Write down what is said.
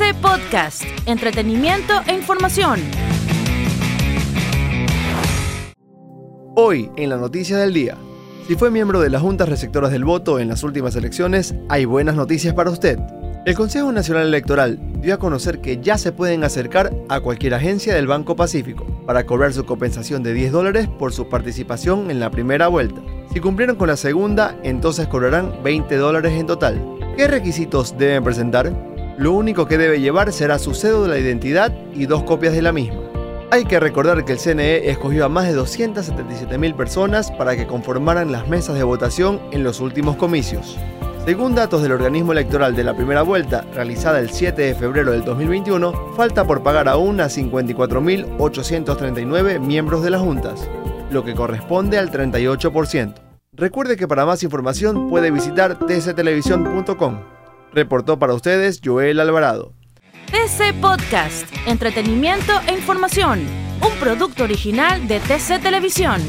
Podcast, entretenimiento e información. Hoy, en la noticia del día. Si fue miembro de las juntas receptoras del voto en las últimas elecciones, hay buenas noticias para usted. El Consejo Nacional Electoral dio a conocer que ya se pueden acercar a cualquier agencia del Banco Pacífico para cobrar su compensación de 10 dólares por su participación en la primera vuelta. Si cumplieron con la segunda, entonces cobrarán 20 dólares en total. ¿Qué requisitos deben presentar? Lo único que debe llevar será su cédula de identidad y dos copias de la misma. Hay que recordar que el CNE escogió a más de 277.000 personas para que conformaran las mesas de votación en los últimos comicios. Según datos del organismo electoral de la primera vuelta, realizada el 7 de febrero del 2021, falta por pagar aún a 54.839 miembros de las juntas, lo que corresponde al 38%. Recuerde que para más información puede visitar tctelevisión.com. Reportó para ustedes Joel Alvarado. TC Podcast, entretenimiento e información. Un producto original de TC Televisión.